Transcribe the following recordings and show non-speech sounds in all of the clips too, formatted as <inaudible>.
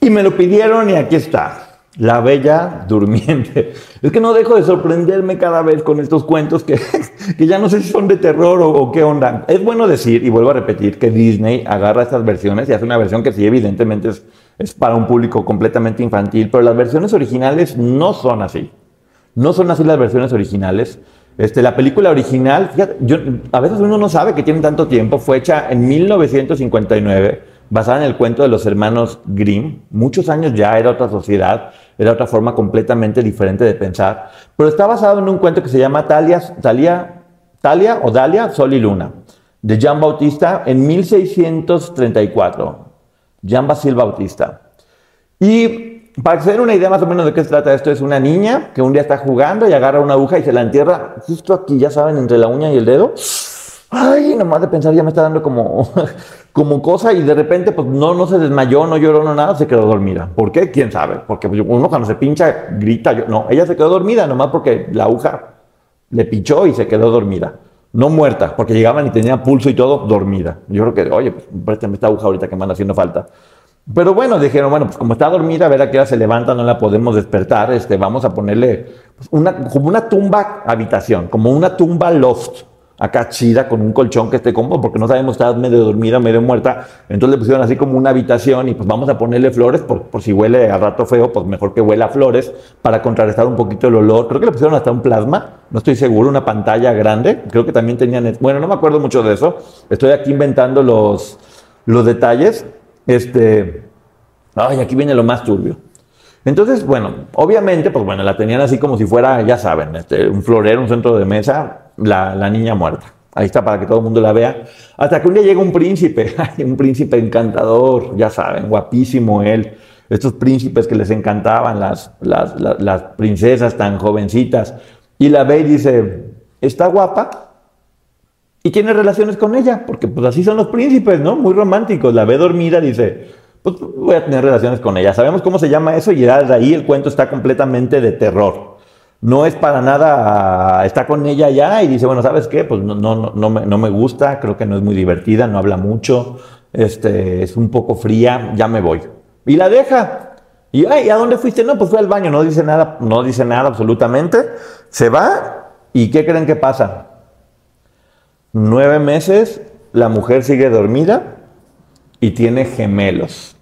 Y me lo pidieron y aquí está, La Bella Durmiente. <laughs> Es que no dejo de sorprenderme cada vez con estos cuentos que, <laughs> que ya no sé si son de terror o, o, qué onda. Es bueno decir, y vuelvo a repetir, que Disney agarra estas versiones y hace una versión que sí, evidentemente es, es para un público completamente infantil, pero las versiones originales no son así. No son así las versiones originales. Este, la película original, fíjate, yo, a veces uno no sabe que tiene tanto tiempo, fue hecha en 1959 basada en el cuento de los hermanos Grimm. Muchos años ya era otra sociedad, era otra forma completamente diferente de pensar, pero está basado en un cuento que se llama Talia, Talia, Talia o Dalia, Sol y Luna, de Jean Bautista en 1634. Jean Basil Bautista. Y para que una idea más o menos de qué se trata esto, es una niña que un día está jugando y agarra una aguja y se la entierra justo aquí, ya saben, entre la uña y el dedo. Ay, nomás de pensar ya me está dando como, como cosa y de repente pues no, no se desmayó, no lloró, no nada, se quedó dormida. ¿Por qué? ¿Quién sabe? Porque pues, uno cuando se pincha grita, yo, no, ella se quedó dormida nomás porque la aguja le pinchó y se quedó dormida. No muerta, porque llegaban y tenía pulso y todo, dormida. Yo creo que, oye, pues préstame esta aguja ahorita que me anda haciendo falta. Pero bueno, dijeron, bueno, pues como está dormida, a ver a qué hora se levanta, no la podemos despertar, este, vamos a ponerle pues, una, como una tumba habitación, como una tumba loft acá chida con un colchón que esté cómodo, porque no sabemos está medio dormida, medio muerta. Entonces le pusieron así como una habitación y pues vamos a ponerle flores, por, por si huele a rato feo, pues mejor que huela a flores para contrarrestar un poquito el olor. Creo que le pusieron hasta un plasma, no estoy seguro, una pantalla grande. Creo que también tenían, bueno, no me acuerdo mucho de eso. Estoy aquí inventando los, los detalles. Este, ay, aquí viene lo más turbio. Entonces, bueno, obviamente, pues bueno, la tenían así como si fuera, ya saben, este, un florero, un centro de mesa, la, niña muerta. Ahí está para que todo el mundo la vea. Hasta que un día llega un príncipe, <laughs> un príncipe encantador, ya saben, guapísimo él. Estos príncipes que les encantaban, las, las, las, princesas tan jovencitas. Y la ve y dice, está guapa y tiene relaciones con ella, porque pues así son los príncipes, ¿no? Muy románticos. La ve dormida, dice, pues voy a tener relaciones con ella. Sabemos cómo se llama eso y ya de ahí el cuento está completamente de terror no es para nada, está con ella ya y dice, bueno, ¿sabes qué? Pues no, no, no, me, no me gusta, creo que no es muy divertida, no habla mucho, este, es un poco fría, ya me voy. Y la deja. Y, ay, ¿a dónde fuiste? No, pues fue al baño, no dice nada, no dice nada absolutamente. Se va y ¿qué creen que pasa? Nueve meses, la mujer sigue dormida y tiene gemelos.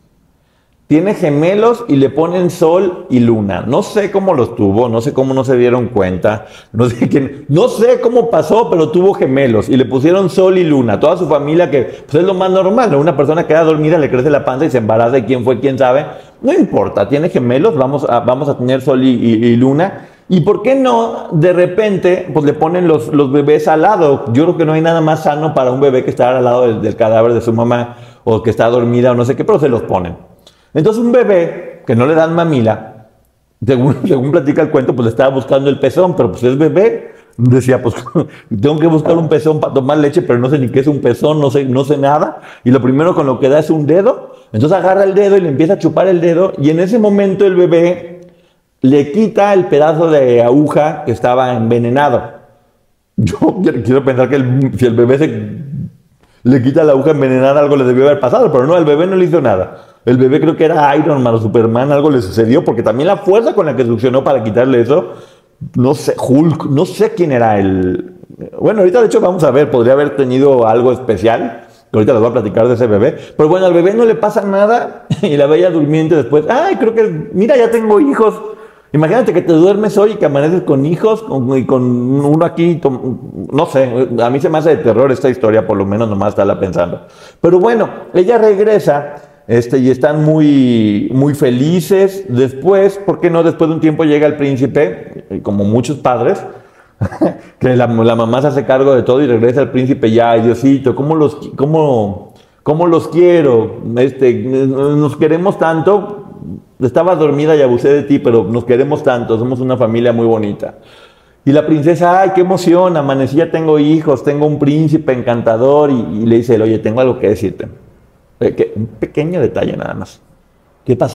Tiene gemelos y le ponen sol y luna. No sé cómo los tuvo, no sé cómo no se dieron cuenta, no sé quién, no sé cómo pasó, pero tuvo gemelos y le pusieron sol y luna. Toda su familia que pues es lo más normal, Una persona queda dormida, le crece la panza y se embaraza y quién fue, quién sabe. No importa, tiene gemelos, vamos a, vamos a tener sol y, luna. ¿Y por qué no de repente pues le ponen los, bebés al lado? Yo creo que no hay nada más sano para un bebé que estar al lado del, del cadáver de su mamá o que está dormida o no sé qué, pero se los ponen. Entonces un bebé que no le dan mamila, según, <laughs> según platica el cuento, pues le estaba buscando el pezón, pero pues es bebé. Decía, pues <laughs> tengo que buscar un pezón para tomar leche, pero no sé ni qué es un pezón, no sé, no sé nada. Y lo primero con lo que da es un dedo. Entonces agarra el dedo y le empieza a chupar el dedo. Y en ese momento el bebé le quita el pedazo de aguja que estaba envenenado. <laughs> Yo quiero pensar que si el bebé se le quita la aguja envenenada, algo le debió haber pasado, pero no, el bebé no le hizo nada. El bebé creo que era Iron Man o Superman, algo le sucedió, porque también la fuerza con la que succionó para quitarle eso, no sé, Hulk, no sé quién era el... Bueno, ahorita de hecho vamos a ver, podría haber tenido algo especial, que ahorita les voy a platicar de ese bebé. Pero bueno, al bebé no le pasa nada <laughs> y la bella durmiente después, ay, creo que, mira, ya tengo hijos. Imagínate que te duermes hoy y que amaneces con hijos y con uno aquí, no sé, a mí se me hace de terror esta historia, por lo menos nomás estarla pensando. Pero bueno, ella regresa este, y están muy, muy felices. Después, ¿por qué no? Después de un tiempo llega el príncipe, como muchos padres, <laughs> que la, mamá se hace cargo de todo y regresa el príncipe ya, Diosito, ¿cómo los, cómo, cómo los quiero? Este, nos queremos tanto. Estaba dormida y abusé de ti, pero nos queremos tanto, somos una familia muy bonita. Y la princesa, ay, qué emoción, amanecí, ya tengo hijos, tengo un príncipe encantador, y, y le dice, oye, tengo algo que decirte. Eh, un pequeño detalle nada más. ¿Qué pasa?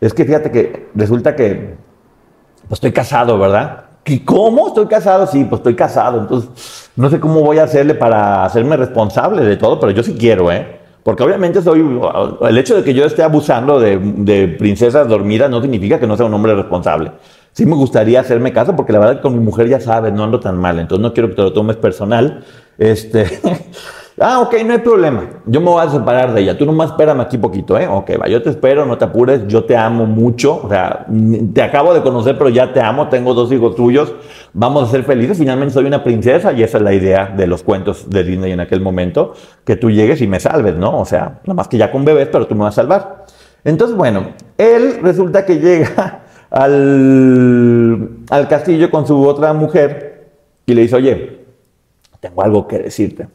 Es que fíjate que resulta que pues estoy casado, ¿verdad? ¿Y cómo estoy casado? Sí, pues estoy casado. Entonces, no sé cómo voy a hacerle para hacerme responsable de todo, pero yo sí quiero, ¿eh? Porque obviamente soy, el hecho de que yo esté abusando de, princesas dormidas no significa que no sea un hombre responsable. Sí me gustaría hacerme caso porque la verdad que con mi mujer ya sabes, no ando tan mal, entonces no quiero que te lo tomes personal. Este, <laughs> Ah, ok, no hay problema. Yo me voy a separar de ella. Tú nomás espérame aquí poquito, ¿eh? Ok, va, yo te espero, no te apures. Yo te amo mucho. O sea, te acabo de conocer, pero ya te amo. Tengo dos hijos tuyos. Vamos a ser felices. Finalmente soy una princesa y esa es la idea de los cuentos de Disney en aquel momento. Que tú llegues y me salves, ¿no? O sea, nada más que ya con bebés, pero tú me vas a salvar. Entonces, bueno, él resulta que llega <laughs> al, al castillo con su otra mujer y le dice, oye, tengo algo que decirte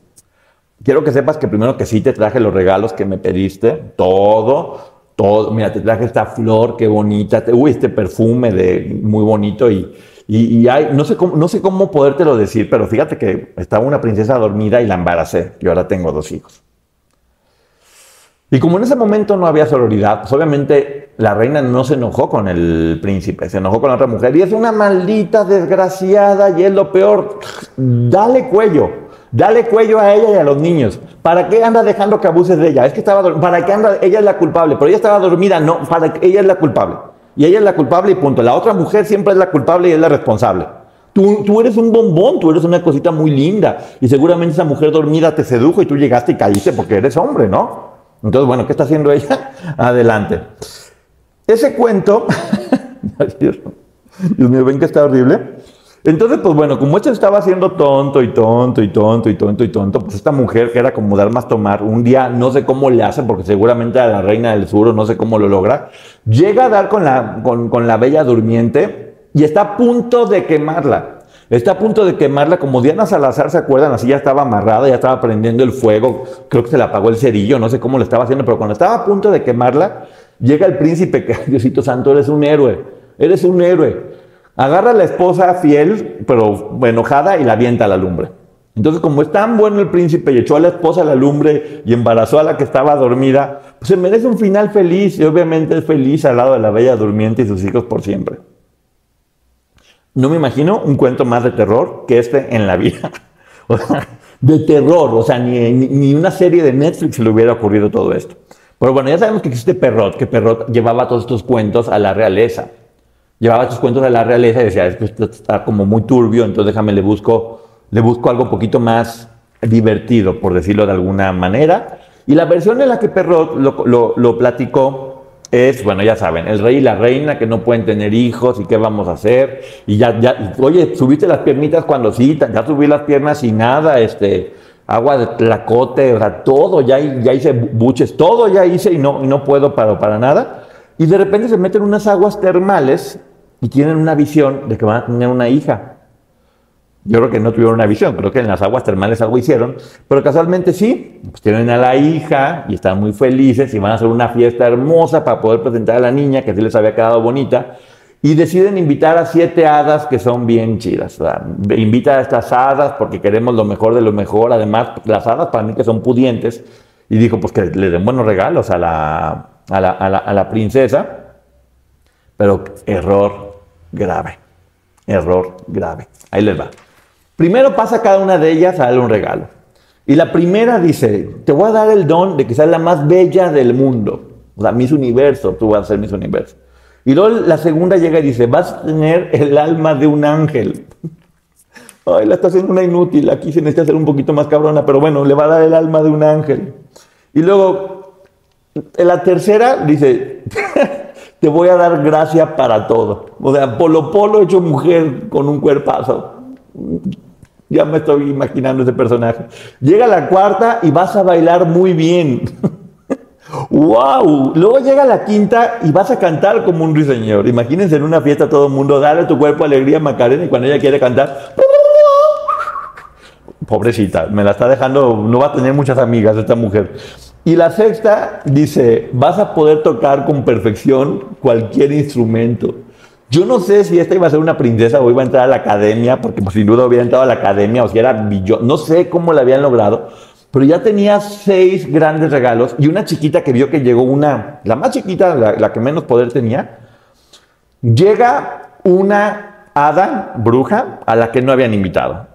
quiero que sepas que primero que sí te traje los regalos que me pediste, todo, todo. Mira, te traje esta flor, qué bonita, uy, este perfume de muy bonito y, y, hay, no sé cómo, no sé cómo podértelo decir, pero fíjate que estaba una princesa dormida y la embaracé. Yo ahora tengo dos hijos. Y como en ese momento no había sororidad, pues obviamente la reina no se enojó con el príncipe, se enojó con la otra mujer. Y es una maldita desgraciada y es lo peor. Dale cuello. Dale cuello a ella y a los niños. ¿Para qué anda dejando que abuses de ella? Es que estaba ¿Para qué anda? Ella es la culpable, pero ella estaba dormida. No, para ella es la culpable. Y ella es la culpable y punto. La otra mujer siempre es la culpable y es la responsable. Tú, tú eres un bombón, tú eres una cosita muy linda. Y seguramente esa mujer dormida te sedujo y tú llegaste y caíste porque eres hombre, ¿no? Entonces, bueno, ¿qué está haciendo ella? <laughs> Adelante. Ese cuento, <laughs> Dios mío, ven que está horrible. Entonces, pues bueno, como esto estaba haciendo tonto y tonto y tonto y tonto y tonto, pues esta mujer que era como dar más tomar, un día no sé cómo le hace, porque seguramente a la reina del sur no sé cómo lo logra, llega a dar con la, con, la bella durmiente y está a punto de quemarla. Está a punto de quemarla, como Diana Salazar, ¿se acuerdan? Así ya estaba amarrada, ya estaba prendiendo el fuego, creo que se le apagó el cerillo, no sé cómo lo estaba haciendo, pero cuando estaba a punto de quemarla, llega el príncipe, que <laughs> Diosito Santo, eres un héroe, eres un héroe. Agarra a la esposa fiel, pero enojada, y la avienta a la lumbre. Entonces, como es tan bueno el príncipe y echó a la esposa a la lumbre y embarazó a la que estaba dormida, pues se merece un final feliz y obviamente es feliz al lado de la bella durmiente y sus hijos por siempre. No me imagino un cuento más de terror que este en la vida. <laughs> O sea, de terror, o sea, ni, ni una serie de Netflix le hubiera ocurrido todo esto. Pero bueno, ya sabemos que existe Perrot, que Perrot llevaba todos estos cuentos a la realeza llevaba sus cuentos a la realeza y decía, esto está como muy turbio, entonces déjame, le busco, le busco algo un poquito más divertido, por decirlo de alguna manera. Y la versión en la que Perrot lo, lo, platicó es, bueno, ya saben, el rey y la reina que no pueden tener hijos y qué vamos a hacer. Y ya, ya, oye, subiste las piernitas cuando sí, ya subí las piernas y nada, este, agua de tlacote, o sea, todo, ya, ya hice buches, todo ya hice y no, y no puedo para, para nada. Y de repente se meten unas aguas termales y tienen una visión de que van a tener una hija. Yo creo que no tuvieron una visión, creo que en las aguas termales algo hicieron, pero casualmente sí, pues tienen a la hija y están muy felices y van a hacer una fiesta hermosa para poder presentar a la niña que sí les había quedado bonita. y deciden invitar a siete hadas que son bien chidas. Invita a estas hadas porque queremos lo mejor de lo mejor. Además, las hadas para mí que son pudientes. Y dijo, pues que le den buenos regalos a la, a la, a la princesa. Pero error grave. Error grave. Ahí les va. Primero pasa cada una de ellas a darle un regalo. Y la primera dice, te voy a dar el don de que seas la más bella del mundo. O sea, Miss Universo, tú vas a ser Miss Universo. Y luego la segunda llega y dice, vas a tener el alma de un ángel. <laughs> Ay, la está haciendo una inútil, aquí se necesita ser un poquito más cabrona, pero bueno, le va a dar el alma de un ángel. Y luego, en la tercera dice, <laughs> te voy a dar gracia para todo. O sea, polo polo hecho mujer con un cuerpazo. Ya me estoy imaginando ese personaje. Llega la cuarta y vas a bailar muy bien. <laughs> ¡Wow! Luego llega la quinta y vas a cantar como un ruiseñor. Imagínense en una fiesta todo el mundo, dale a tu cuerpo alegría Macarena y cuando ella quiere cantar, pobrecita, me la está dejando, no va a tener muchas amigas esta mujer. Y la sexta dice, vas a poder tocar con perfección cualquier instrumento. Yo no sé si esta iba a ser una princesa o iba a entrar a la academia, porque pues, sin duda hubiera entrado a la academia o si era billón. No sé cómo la habían logrado, pero ya tenía seis grandes regalos y una chiquita que vio que llegó una, la más chiquita, la, la que menos poder tenía, llega una hada bruja a la que no habían invitado.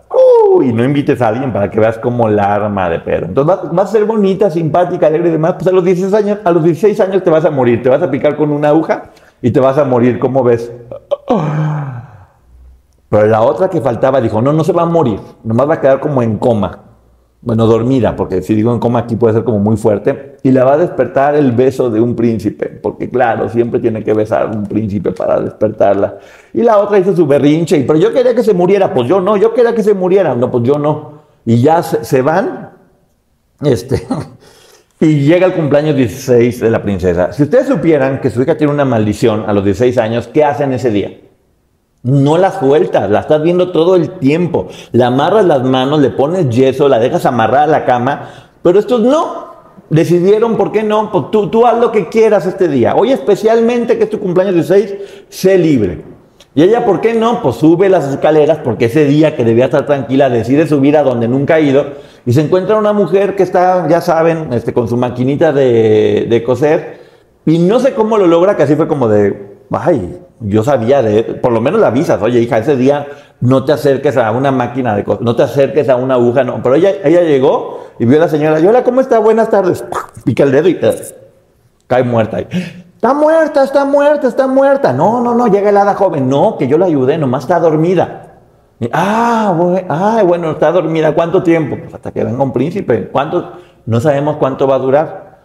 Uy, no invites a alguien para que veas como la arma de perro. Entonces vas, vas a ser bonita, simpática, alegre y demás. Pues a los, 16 años, a los 16 años te vas a morir, te vas a picar con una aguja y te vas a morir, ¿cómo ves? Pero la otra que faltaba dijo, no, no se va a morir, nomás va a quedar como en coma. Bueno, dormida, porque si digo en coma aquí puede ser como muy fuerte. Y la va a despertar el beso de un príncipe, porque claro, siempre tiene que besar un príncipe para despertarla. Y la otra hizo su berrinche, y, pero yo quería que se muriera, pues yo no, yo quería que se muriera, no, pues yo no. Y ya se, van, este, <laughs> y llega el cumpleaños 16 de la princesa. Si ustedes supieran que su hija tiene una maldición a los 16 años, ¿qué hacen ese día? No la sueltas, la estás viendo todo el tiempo. Le amarras las manos, le pones yeso, la dejas amarrada a la cama, pero estos no. Decidieron, ¿por qué no? Pues tú, tú haz lo que quieras este día. Hoy especialmente que es tu cumpleaños 16, sé libre. Y ella, ¿por qué no? Pues sube las escaleras porque ese día que debía estar tranquila decide subir a donde nunca ha ido y se encuentra una mujer que está, ya saben, este, con su maquinita de, de coser y no sé cómo lo logra, que así fue como de, ay, yo sabía de, por lo menos la avisas, oye hija, ese día no te acerques a una máquina de coser, no te acerques a una aguja, no, pero ella, ella llegó y vio a la señora, y hola, ¿cómo está? Buenas tardes, pica el dedo y eh, cae muerta ahí. Está muerta, está muerta, está muerta. No, no, no, llega el hada joven. No, que yo la ayudé, nomás está dormida. Y, ah, bueno, ah, bueno, está dormida. ¿Cuánto tiempo? Pues hasta que venga un príncipe. ¿Cuánto? No sabemos cuánto va a durar.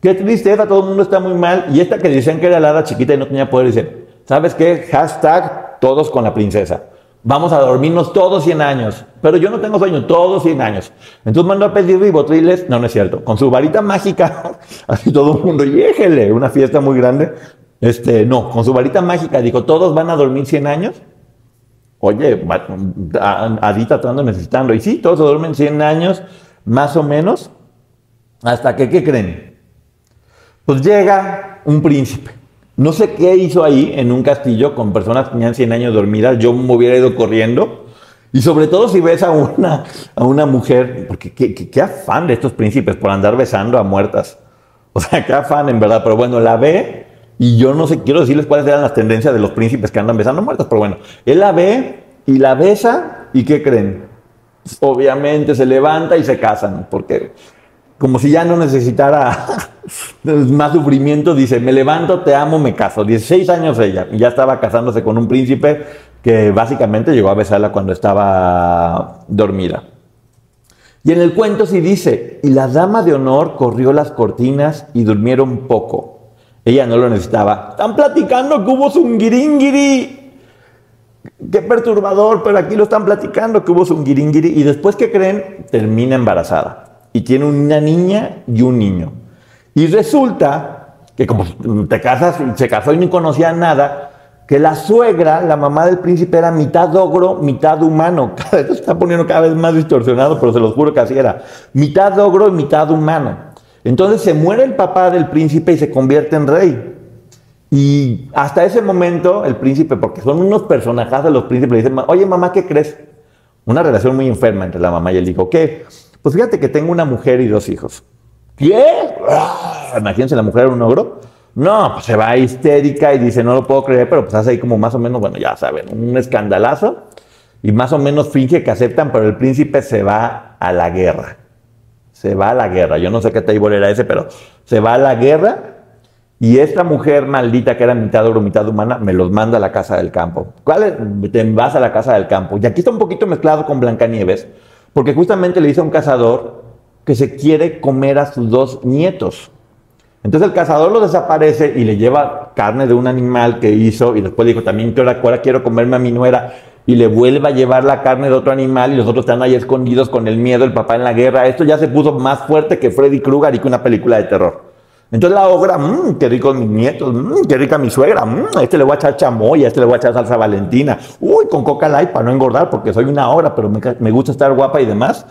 Qué tristeza, todo el mundo está muy mal. Y esta que decían que era la hada chiquita y no tenía poder, dice, ¿sabes qué? Hashtag todos con la princesa. Vamos a dormirnos todos 100 años. Pero yo no tengo sueño, todos 100 años. Entonces mandó a pedir ribotriles. No, no es cierto. Con su varita mágica, <laughs> así todo el mundo, yéjele, una fiesta muy grande. Este, no, con su varita mágica dijo, todos van a dormir 100 años. Oye, Adita estando necesitando. Y sí, todos se duermen 100 años, más o menos. Hasta que, ¿qué creen? Pues llega un príncipe. No sé qué hizo ahí en un castillo con personas que tenían 100 años dormidas. Yo me hubiera ido corriendo. Y sobre todo si ves a una, a una mujer, porque qué, qué, qué afán de estos príncipes por andar besando a muertas. O sea, qué afán en verdad. Pero bueno, la ve y yo no sé, quiero decirles cuáles eran las tendencias de los príncipes que andan besando a muertas. Pero bueno, él la ve y la besa y ¿qué creen? Obviamente se levanta y se casan, porque como si ya no necesitara <laughs> más sufrimiento, dice, me levanto, te amo, me caso. 16 años ella, ya estaba casándose con un príncipe que básicamente llegó a besarla cuando estaba dormida. Y en el cuento sí dice, y la dama de honor corrió las cortinas y durmieron poco. Ella no lo necesitaba. Están platicando que hubo zungiringiri. Qué perturbador, pero aquí lo están platicando que hubo zungiringiri. Y después, ¿qué creen? Termina embarazada y tiene una niña y un niño. Y resulta que como te casas, se casó y no conocía nada, que la suegra, la mamá del príncipe, era mitad ogro, mitad humano. <laughs> Cada vez está poniendo cada vez más distorsionado, pero se los juro que así era. Mitad ogro y mitad humano. Entonces se muere el papá del príncipe y se convierte en rey. Y hasta ese momento, el príncipe, porque son unos personajes de los príncipes, le dicen, oye mamá, ¿qué crees? Una relación muy enferma entre la mamá y el hijo. ¿Qué? Pues fíjate que tengo una mujer y dos hijos. ¿Qué? ¡Ah! Imagínense, la mujer era un ogro. No, pues se va histérica y dice, no lo puedo creer, pero pues hace ahí como más o menos, bueno, ya saben, un escandalazo. Y más o menos finge que aceptan, pero el príncipe se va a la guerra. Se va a la guerra. Yo no sé qué table era ese, pero se va a la guerra y esta mujer maldita que era mitad oro, mitad humana, me los manda a la casa del campo. ¿Cuál es? Te vas a la casa del campo. Y aquí está un poquito mezclado con Blancanieves, porque justamente le dice a un cazador que se quiere comer a sus dos nietos. Entonces el cazador lo desaparece y le lleva carne de un animal que hizo y después le dijo también que ahora, quiero comerme a mi nuera y le vuelve a llevar la carne de otro animal y los otros están ahí escondidos con el miedo, el papá en la guerra. Esto ya se puso más fuerte que Freddy Krueger y que una película de terror. Entonces la ogra, mmm, qué rico mis nietos, mmm, qué rica mi suegra, mmm, a este le voy a echar chamoy, a este le voy a echar salsa valentina, uy, con coca light para no engordar porque soy una ogra, pero me, me gusta estar guapa y demás.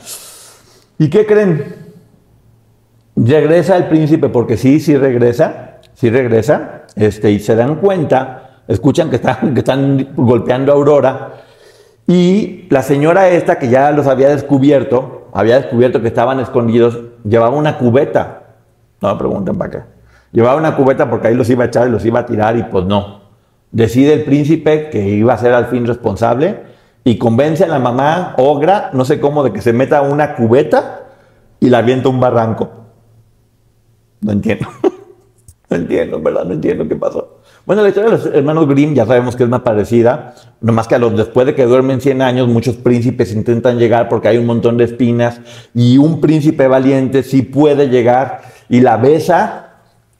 ¿Y qué creen? Regresa el príncipe, porque sí, sí regresa, sí regresa, este, y se dan cuenta, escuchan que están, que están golpeando a Aurora, y la señora esta, que ya los había descubierto, había descubierto que estaban escondidos, llevaba una cubeta no me pregunten para qué. Llevaba una cubeta porque ahí los iba a echar y los iba a tirar y pues no. Decide el príncipe que iba a ser al fin responsable y convence a la mamá ogra, no sé cómo, de que se meta una cubeta y la avienta un barranco. No entiendo. <laughs> no entiendo, ¿verdad? No entiendo qué pasó. Bueno, la historia de los hermanos Grimm ya sabemos que es más parecida, nomás que a los después de que duermen 100 años, muchos príncipes intentan llegar porque hay un montón de espinas y un príncipe valiente sí puede llegar y la besa.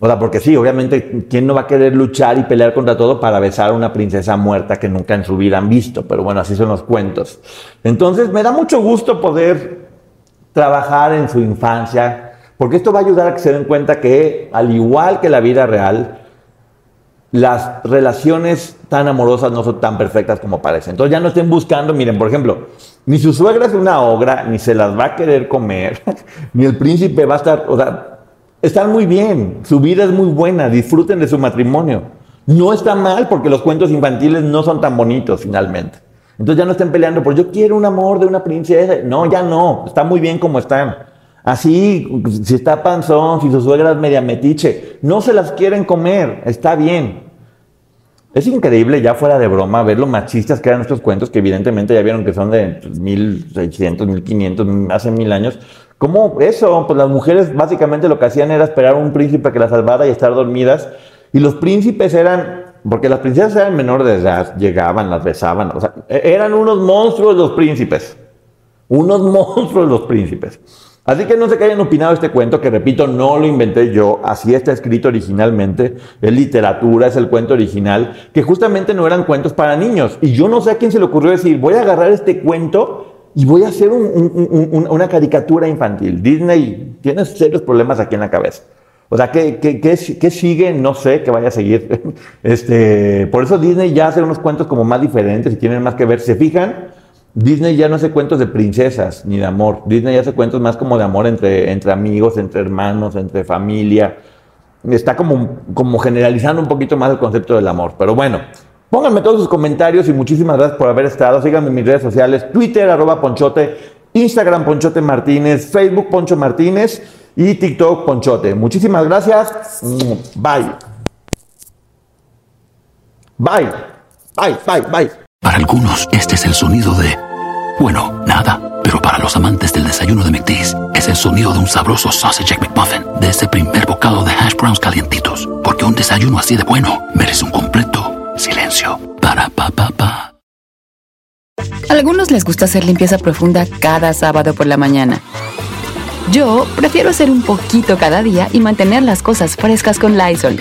O sea, porque sí, obviamente, ¿quién no va a querer luchar y pelear contra todo para besar a una princesa muerta que nunca en su vida han visto? Pero bueno, así son los cuentos. Entonces, me da mucho gusto poder trabajar en su infancia, porque esto va a ayudar a que se den cuenta que, al igual que la vida real, las relaciones tan amorosas no son tan perfectas como parecen. Entonces ya no estén buscando, miren, por ejemplo, ni su suegra es una ogra, ni se las va a querer comer, <laughs> ni el príncipe va a estar, o sea, están muy bien, su vida es muy buena, disfruten de su matrimonio. No está mal porque los cuentos infantiles no son tan bonitos finalmente. Entonces ya no estén peleando por yo quiero un amor de una princesa. No, ya no, está muy bien como están. Así, si está panzón, si su suegra es media metiche, no se las quieren comer, está bien. Es increíble, ya fuera de broma, ver lo machistas que eran estos cuentos, que evidentemente ya vieron que son de 1600, 1500, hace mil años, ¿Cómo eso? Pues las mujeres básicamente lo que hacían era esperar a un príncipe que las salvara y estar dormidas. Y los príncipes eran, porque las princesas eran menores de edad, llegaban, las besaban. O sea, e-, eran unos monstruos los príncipes. Unos <laughs> monstruos los príncipes. Así que no sé qué hayan opinado este cuento, que repito, no lo inventé yo, así está escrito originalmente, es literatura, es el cuento original, que justamente no eran cuentos para niños. Y yo no sé a quién se le ocurrió decir, voy a agarrar este cuento y voy a hacer una caricatura infantil. Disney tiene serios problemas aquí en la cabeza. O sea, ¿qué, qué, sigue? No sé qué vaya a seguir. <laughs> Este, por eso Disney ya hace unos cuentos como más diferentes y tienen más que ver. ¿Se fijan? Disney ya no hace cuentos de princesas ni de amor. Disney ya hace cuentos más como de amor entre, entre amigos, entre hermanos, entre familia. Está como, como generalizando un poquito más el concepto del amor. Pero bueno, Pónganme todos sus comentarios y muchísimas gracias por haber estado. Síganme en mis redes sociales, Twitter, arroba Ponchote, Instagram Ponchote Martínez, Facebook Poncho Martínez y TikTok Ponchote. Muchísimas gracias. Bye. Bye. Bye, bye, bye. Para algunos, este es el sonido de... Bueno, nada. Pero para los amantes del desayuno de McDee's, es el sonido de un sabroso sausage McMuffin, de ese primer bocado de hash browns calientitos. Porque un desayuno así de bueno merece un completo Silencio. Para pa pa pa. algunos les gusta hacer limpieza profunda cada sábado por la mañana. Yo prefiero hacer un poquito cada día y mantener las cosas frescas con Lysol.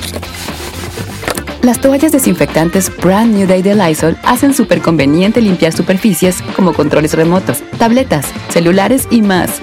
Las toallas desinfectantes Brand New Day de Lysol hacen súper conveniente limpiar superficies como controles remotos, tabletas, celulares y más,